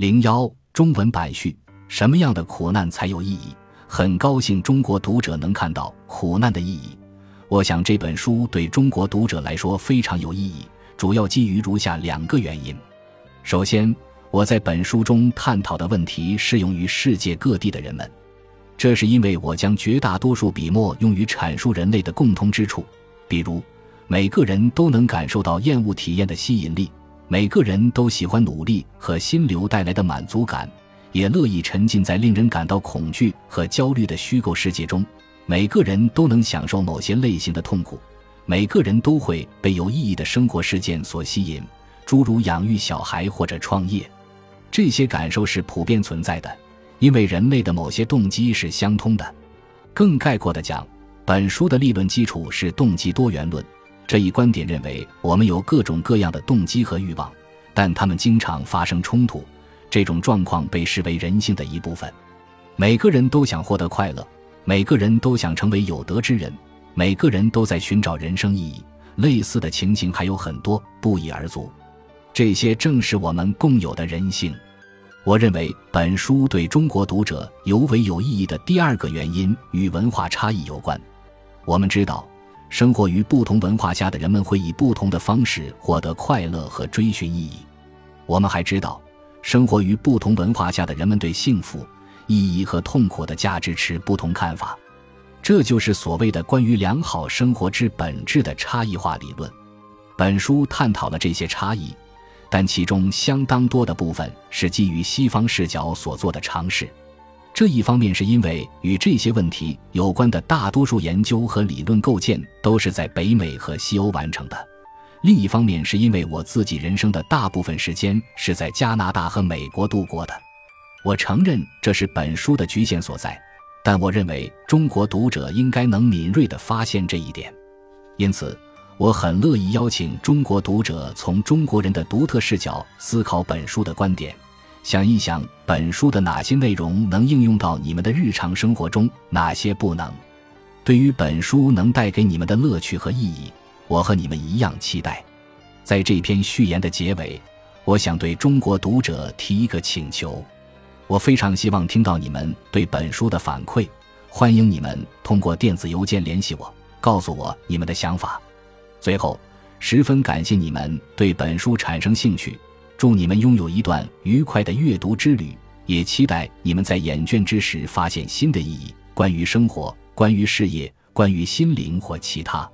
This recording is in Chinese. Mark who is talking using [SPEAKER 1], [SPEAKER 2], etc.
[SPEAKER 1] 零幺中文版序：什么样的苦难才有意义？很高兴中国读者能看到苦难的意义。我想这本书对中国读者来说非常有意义，主要基于如下两个原因。首先，我在本书中探讨的问题适用于世界各地的人们，这是因为我将绝大多数笔墨用于阐述人类的共通之处，比如每个人都能感受到厌恶体验的吸引力。每个人都喜欢努力和心流带来的满足感，也乐意沉浸在令人感到恐惧和焦虑的虚构世界中。每个人都能享受某些类型的痛苦，每个人都会被有意义的生活事件所吸引，诸如养育小孩或者创业。这些感受是普遍存在的，因为人类的某些动机是相通的。更概括的讲，本书的立论基础是动机多元论。这一观点认为，我们有各种各样的动机和欲望，但他们经常发生冲突。这种状况被视为人性的一部分。每个人都想获得快乐，每个人都想成为有德之人，每个人都在寻找人生意义。类似的情形还有很多，不一而足。这些正是我们共有的人性。我认为，本书对中国读者尤为有意义的第二个原因与文化差异有关。我们知道。生活于不同文化下的人们会以不同的方式获得快乐和追寻意义。我们还知道，生活于不同文化下的人们对幸福、意义和痛苦的价值持不同看法。这就是所谓的关于良好生活之本质的差异化理论。本书探讨了这些差异，但其中相当多的部分是基于西方视角所做的尝试。这一方面是因为与这些问题有关的大多数研究和理论构建都是在北美和西欧完成的；另一方面是因为我自己人生的大部分时间是在加拿大和美国度过的。我承认这是本书的局限所在，但我认为中国读者应该能敏锐地发现这一点。因此，我很乐意邀请中国读者从中国人的独特视角思考本书的观点。想一想，本书的哪些内容能应用到你们的日常生活中，哪些不能？对于本书能带给你们的乐趣和意义，我和你们一样期待。在这篇序言的结尾，我想对中国读者提一个请求：我非常希望听到你们对本书的反馈，欢迎你们通过电子邮件联系我，告诉我你们的想法。最后，十分感谢你们对本书产生兴趣。祝你们拥有一段愉快的阅读之旅，也期待你们在眼倦之时发现新的意义，关于生活，关于事业，关于心灵或其他。